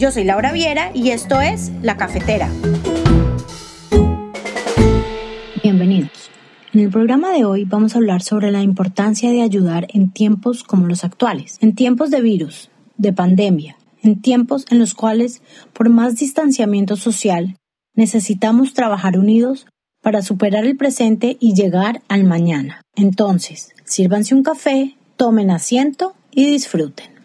yo soy Laura Viera y esto es La Cafetera. Bienvenidos. En el programa de hoy vamos a hablar sobre la importancia de ayudar en tiempos como los actuales, en tiempos de virus, de pandemia, en tiempos en los cuales, por más distanciamiento social, necesitamos trabajar unidos para superar el presente y llegar al mañana. Entonces, sírvanse un café, tomen asiento y disfruten.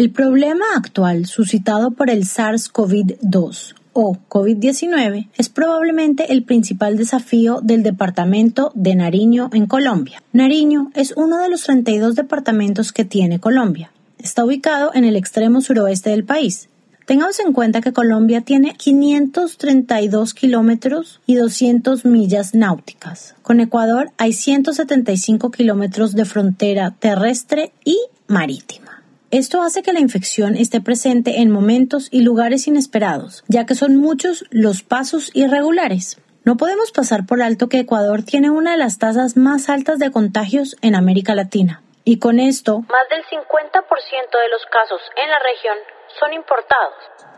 El problema actual suscitado por el SARS-CoV-2 o COVID-19 es probablemente el principal desafío del departamento de Nariño en Colombia. Nariño es uno de los 32 departamentos que tiene Colombia. Está ubicado en el extremo suroeste del país. Tengamos en cuenta que Colombia tiene 532 kilómetros y 200 millas náuticas. Con Ecuador hay 175 kilómetros de frontera terrestre y marítima. Esto hace que la infección esté presente en momentos y lugares inesperados, ya que son muchos los pasos irregulares. No podemos pasar por alto que Ecuador tiene una de las tasas más altas de contagios en América Latina. Y con esto, más del 50% de los casos en la región son importados.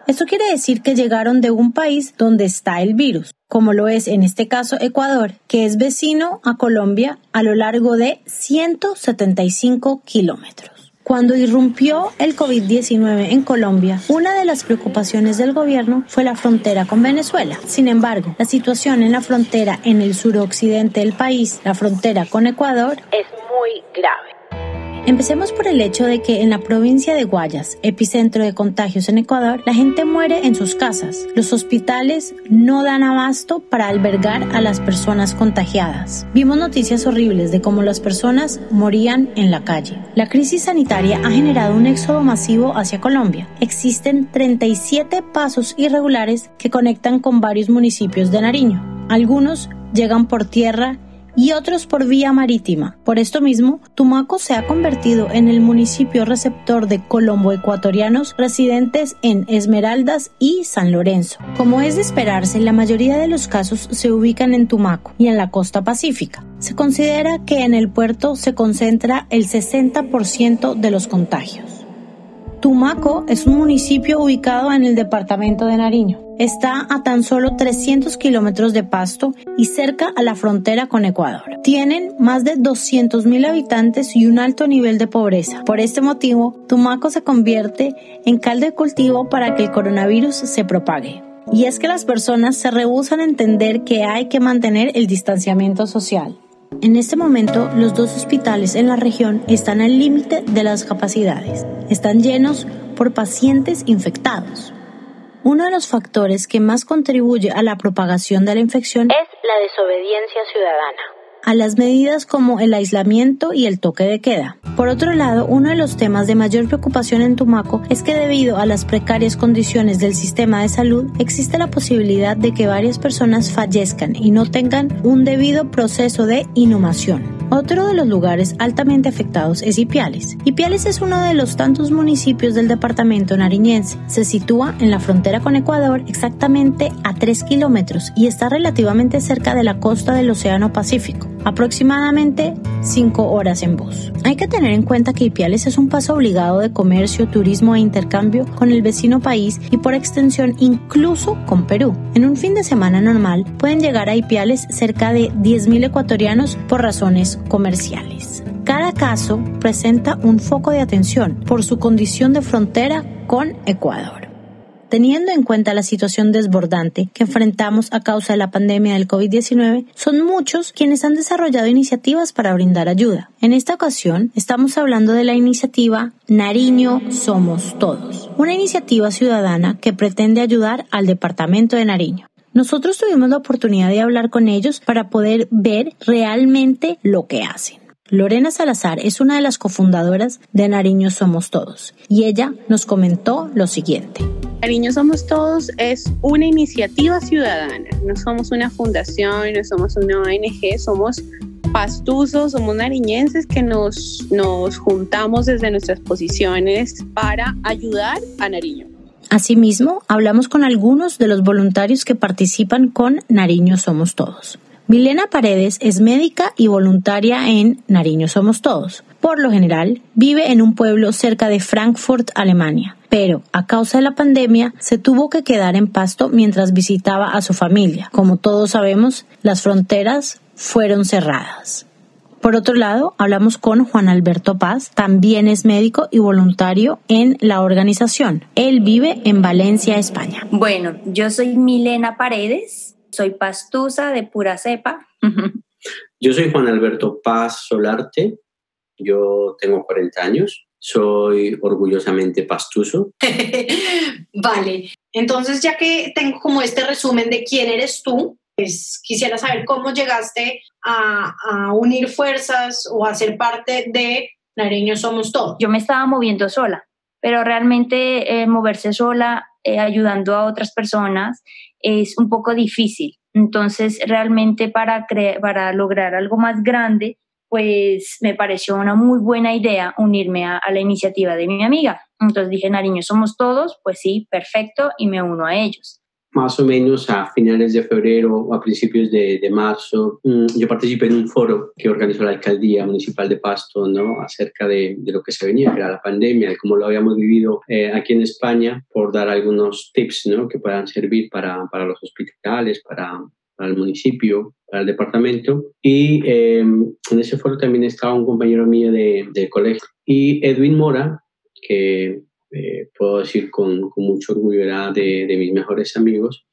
Esto quiere decir que llegaron de un país donde está el virus, como lo es en este caso Ecuador, que es vecino a Colombia a lo largo de 175 kilómetros. Cuando irrumpió el COVID-19 en Colombia, una de las preocupaciones del gobierno fue la frontera con Venezuela. Sin embargo, la situación en la frontera en el suroccidente del país, la frontera con Ecuador, es muy grave. Empecemos por el hecho de que en la provincia de Guayas, epicentro de contagios en Ecuador, la gente muere en sus casas. Los hospitales no dan abasto para albergar a las personas contagiadas. Vimos noticias horribles de cómo las personas morían en la calle. La crisis sanitaria ha generado un éxodo masivo hacia Colombia. Existen 37 pasos irregulares que conectan con varios municipios de Nariño. Algunos llegan por tierra y otros por vía marítima. Por esto mismo, Tumaco se ha convertido en el municipio receptor de colombo-ecuatorianos residentes en Esmeraldas y San Lorenzo. Como es de esperarse, la mayoría de los casos se ubican en Tumaco y en la costa pacífica. Se considera que en el puerto se concentra el 60% de los contagios. Tumaco es un municipio ubicado en el departamento de Nariño. Está a tan solo 300 kilómetros de Pasto y cerca a la frontera con Ecuador. Tienen más de 200.000 habitantes y un alto nivel de pobreza. Por este motivo, Tumaco se convierte en caldo de cultivo para que el coronavirus se propague. Y es que las personas se rehusan a entender que hay que mantener el distanciamiento social. En este momento, los dos hospitales en la región están al límite de las capacidades. Están llenos por pacientes infectados. Uno de los factores que más contribuye a la propagación de la infección es la desobediencia ciudadana a las medidas como el aislamiento y el toque de queda. Por otro lado, uno de los temas de mayor preocupación en Tumaco es que debido a las precarias condiciones del sistema de salud, existe la posibilidad de que varias personas fallezcan y no tengan un debido proceso de inhumación. Otro de los lugares altamente afectados es Ipiales. Ipiales es uno de los tantos municipios del departamento nariñense. Se sitúa en la frontera con Ecuador exactamente a 3 kilómetros y está relativamente cerca de la costa del Océano Pacífico aproximadamente 5 horas en bus. Hay que tener en cuenta que Ipiales es un paso obligado de comercio, turismo e intercambio con el vecino país y por extensión incluso con Perú. En un fin de semana normal pueden llegar a Ipiales cerca de 10.000 ecuatorianos por razones comerciales. Cada caso presenta un foco de atención por su condición de frontera con Ecuador. Teniendo en cuenta la situación desbordante que enfrentamos a causa de la pandemia del COVID-19, son muchos quienes han desarrollado iniciativas para brindar ayuda. En esta ocasión, estamos hablando de la iniciativa Nariño Somos Todos, una iniciativa ciudadana que pretende ayudar al departamento de Nariño. Nosotros tuvimos la oportunidad de hablar con ellos para poder ver realmente lo que hacen. Lorena Salazar es una de las cofundadoras de Nariño Somos Todos y ella nos comentó lo siguiente. Nariño Somos Todos es una iniciativa ciudadana, no somos una fundación, no somos una ONG, somos pastuzos, somos nariñenses que nos, nos juntamos desde nuestras posiciones para ayudar a Nariño. Asimismo, hablamos con algunos de los voluntarios que participan con Nariño Somos Todos. Milena Paredes es médica y voluntaria en Nariño Somos Todos. Por lo general, vive en un pueblo cerca de Frankfurt, Alemania, pero a causa de la pandemia se tuvo que quedar en Pasto mientras visitaba a su familia. Como todos sabemos, las fronteras fueron cerradas. Por otro lado, hablamos con Juan Alberto Paz, también es médico y voluntario en la organización. Él vive en Valencia, España. Bueno, yo soy Milena Paredes, soy pastusa de pura cepa. Yo soy Juan Alberto Paz Solarte, yo tengo 40 años, soy orgullosamente pastuso. vale, entonces ya que tengo como este resumen de quién eres tú, pues quisiera saber cómo llegaste a, unir fuerzas o a ser parte de Nariño Somos Todos. Yo me estaba moviendo sola, pero realmente eh, moverse sola, eh, ayudando a otras personas, es un poco difícil. Entonces, realmente para, para lograr algo más grande, pues me pareció una muy buena idea unirme a, a, la iniciativa de mi amiga. Entonces dije, Nariño, somos todos, pues sí, perfecto, y me uno a ellos más o menos a finales de febrero o a principios de, de, marzo, mm, yo participé en un foro que organizó la alcaldía municipal de Pasto, ¿no? Acerca de, de lo que se venía, que era la pandemia, de cómo lo habíamos vivido eh, aquí en España, por dar algunos tips, ¿no? Que puedan servir para, para los hospitales, para, para, el municipio, para el departamento. Y eh, en ese foro también estaba un compañero mío de, de colegio. Y Edwin Mora, que eh, puedo decir con, con, mucho orgullo, era de, de mis mejores amigos,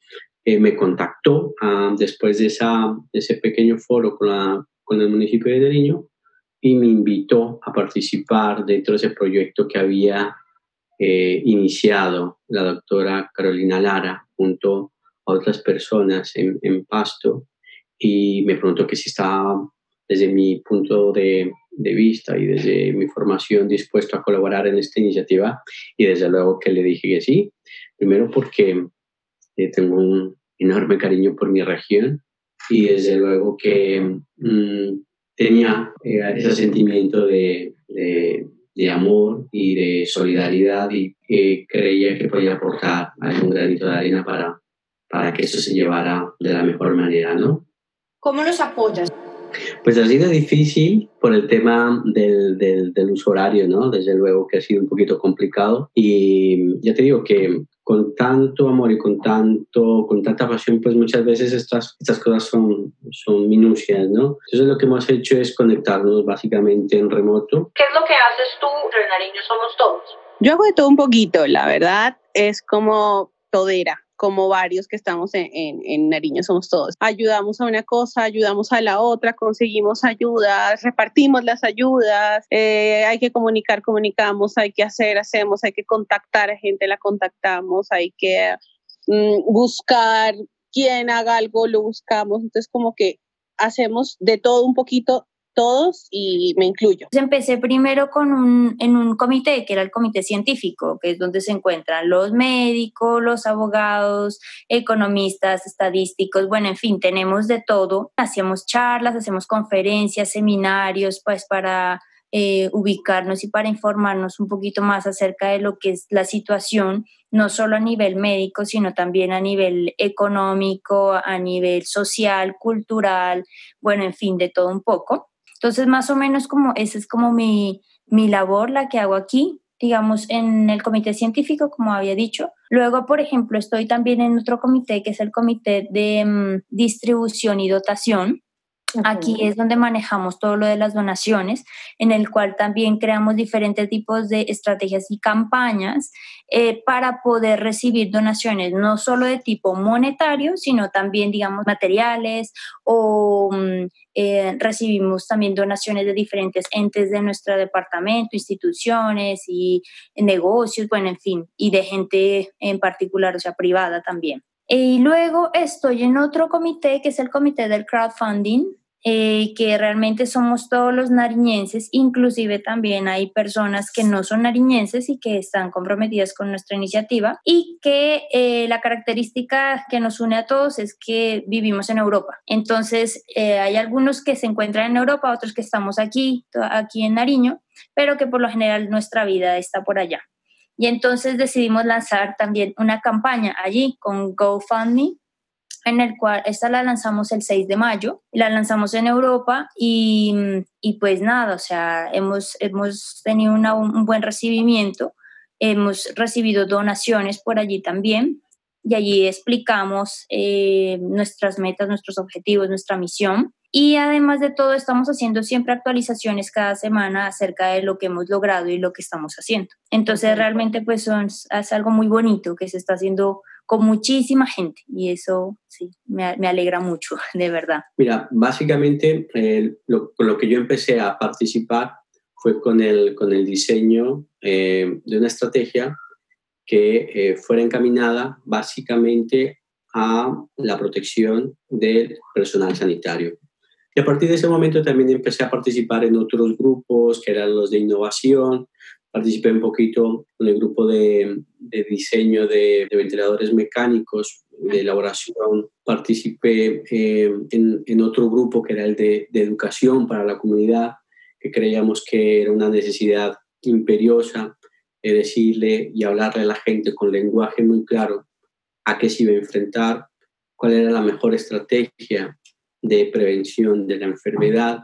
eh, me contactó ah, después de, esa, de ese pequeño foro con, la, con el municipio de Nariño y me invitó a participar dentro de ese proyecto que había eh, iniciado la doctora Carolina Lara junto a otras personas en, en Pasto y me preguntó que si estaba desde mi punto de, de vista y desde mi formación dispuesto a colaborar en esta iniciativa y desde luego que le dije que sí, primero porque eh, tengo un enorme cariño por mi región y desde luego que mm, tenía eh, ese sentimiento de, de, amor y de solidaridad y que creía que podía aportar algún granito de arena para, para que esto se llevara de la mejor manera, ¿no? ¿Cómo los apoyas? Pues ha sido difícil por el tema del, del, del, uso horario, ¿no? Desde luego que ha sido un poquito complicado y ya te digo que con tanto amor y con, tanto, con tanta pasión, pues muchas veces estas, estas cosas son, son minucias, ¿no? Entonces lo que hemos hecho es conectarnos básicamente en remoto. ¿Qué es lo que haces tú, Renariño Somos Todos? Yo hago de todo un poquito, la verdad, es como todera como varios que estamos en, en, Nariño somos todos. Ayudamos a una cosa, ayudamos a la otra, conseguimos ayudas, repartimos las ayudas, eh, hay que comunicar, comunicamos, hay que hacer, hacemos, hay que contactar a gente, la contactamos, hay que mm, buscar quién haga algo, lo buscamos. Entonces como que hacemos de todo un poquito todos y me incluyo. Empecé primero con un, en un comité, que era el comité científico, que es donde se encuentran los médicos, los abogados, economistas, estadísticos, bueno, en fin, tenemos de todo. Hacíamos charlas, hacemos conferencias, seminarios, pues para eh, ubicarnos y para informarnos un poquito más acerca de lo que es la situación, no solo a nivel médico, sino también a nivel económico, a nivel social, cultural, bueno, en fin, de todo un poco. Entonces, más o menos como esa es como mi, mi labor, la que hago aquí, digamos, en el comité científico, como había dicho. Luego, por ejemplo, estoy también en otro comité, que es el comité de mm, distribución y dotación, Aquí es donde manejamos todo lo de las donaciones, en el cual también creamos diferentes tipos de estrategias y campañas eh, para poder recibir donaciones, no solo de tipo monetario, sino también, digamos, materiales o mm, eh, recibimos también donaciones de diferentes entes de nuestro departamento, instituciones y negocios, bueno, en fin, y de gente en particular, o sea, privada también. Y luego estoy en otro comité, que es el comité del crowdfunding, eh, que realmente somos todos los nariñenses, inclusive también hay personas que no son nariñenses y que están comprometidas con nuestra iniciativa y que eh, la característica que nos une a todos es que vivimos en Europa. Entonces, eh, hay algunos que se encuentran en Europa, otros que estamos aquí, aquí en Nariño, pero que por lo general nuestra vida está por allá. Y entonces decidimos lanzar también una campaña allí con GoFundMe en el cual esta la lanzamos el 6 de mayo, la lanzamos en Europa y, y pues nada, o sea, hemos, hemos tenido un buen recibimiento, hemos recibido donaciones por allí también y allí explicamos eh, nuestras metas, nuestros objetivos, nuestra misión. Y además de todo, estamos haciendo siempre actualizaciones cada semana acerca de lo que hemos logrado y lo que estamos haciendo. Entonces, realmente, pues son, es algo muy bonito que se está haciendo con muchísima gente y eso sí, me, me alegra mucho, de verdad. Mira, básicamente eh, lo, con lo que yo empecé a participar fue con el, con el diseño eh, de una estrategia que eh, fuera encaminada básicamente a la protección del personal sanitario. Y a partir de ese momento también empecé a participar en otros grupos, que eran los de innovación, participé un poquito en el grupo de, diseño de, ventiladores mecánicos, de elaboración, participé eh, en, otro grupo que era el de, educación para la comunidad, que creíamos que era una necesidad imperiosa de decirle y hablarle a la gente con lenguaje muy claro a qué se iba a enfrentar, cuál era la mejor estrategia de prevención de la enfermedad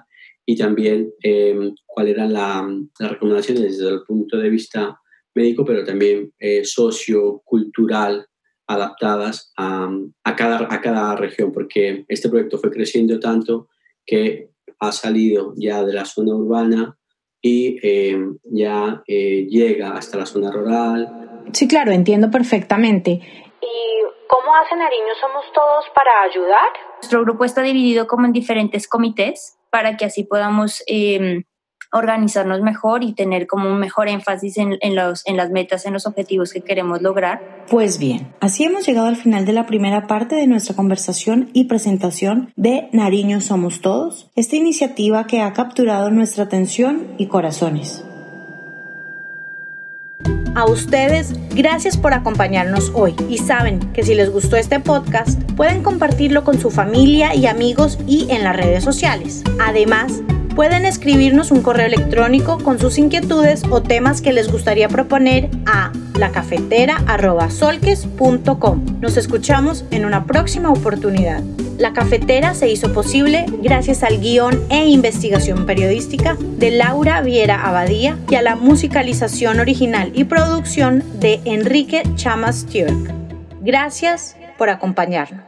y también eh, cuáles eran la, las recomendaciones desde el punto de vista médico, pero también eh, sociocultural adaptadas a, a, cada, a cada región, porque este proyecto fue creciendo tanto que ha salido ya de la zona urbana y eh, ya eh, llega hasta la zona rural. Sí, claro, entiendo perfectamente. ¿Y cómo hacen Nariño Somos Todos para ayudar? Nuestro grupo está dividido como en diferentes comités para que así podamos em, organizarnos mejor y tener como un mejor énfasis en, los, en las metas, en los objetivos que queremos lograr. Pues bien, así hemos llegado al final de la primera parte de nuestra conversación y presentación de Nariño Somos Todos, esta iniciativa que ha capturado nuestra atención y corazones. A ustedes, gracias por acompañarnos hoy y saben que si les gustó este podcast, pueden compartirlo con su familia y amigos y en las redes sociales. Además, pueden escribirnos un correo electrónico con sus inquietudes o temas que les gustaría proponer a lacafetera.solques.com. Nos escuchamos en una próxima oportunidad. La cafetera se hizo posible gracias al guion e investigación periodística de Laura Viera Abadía y a la musicalización original y producción de Enrique Chamas Stewart. Gracias por acompañarnos.